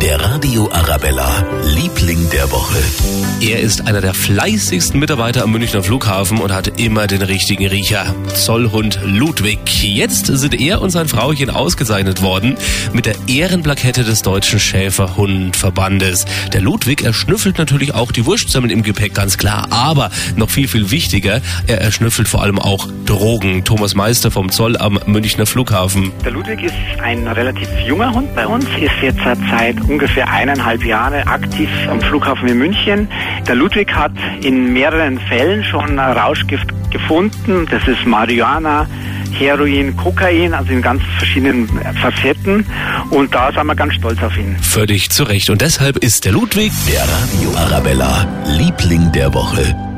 Der Radio Arabella, Liebling der Woche. Er ist einer der fleißigsten Mitarbeiter am Münchner Flughafen und hat immer den richtigen Riecher. Zollhund Ludwig. Jetzt sind er und sein Frauchen ausgezeichnet worden mit der Ehrenplakette des Deutschen Schäferhundverbandes. Der Ludwig erschnüffelt natürlich auch die Wurstsemmeln im Gepäck, ganz klar. Aber noch viel, viel wichtiger, er erschnüffelt vor allem auch Drogen. Thomas Meister vom Zoll am Münchner Flughafen. Der Ludwig ist ein relativ junger Hund bei uns, ist jetzt seit ungefähr eineinhalb Jahre aktiv am Flughafen in München. Der Ludwig hat in mehreren Fällen schon Rauschgift gefunden. Das ist Marihuana, Heroin, Kokain, also in ganz verschiedenen Facetten. Und da sind wir ganz stolz auf ihn. Völlig zu Recht. Und deshalb ist der Ludwig Der Radio Arabella, Liebling der Woche.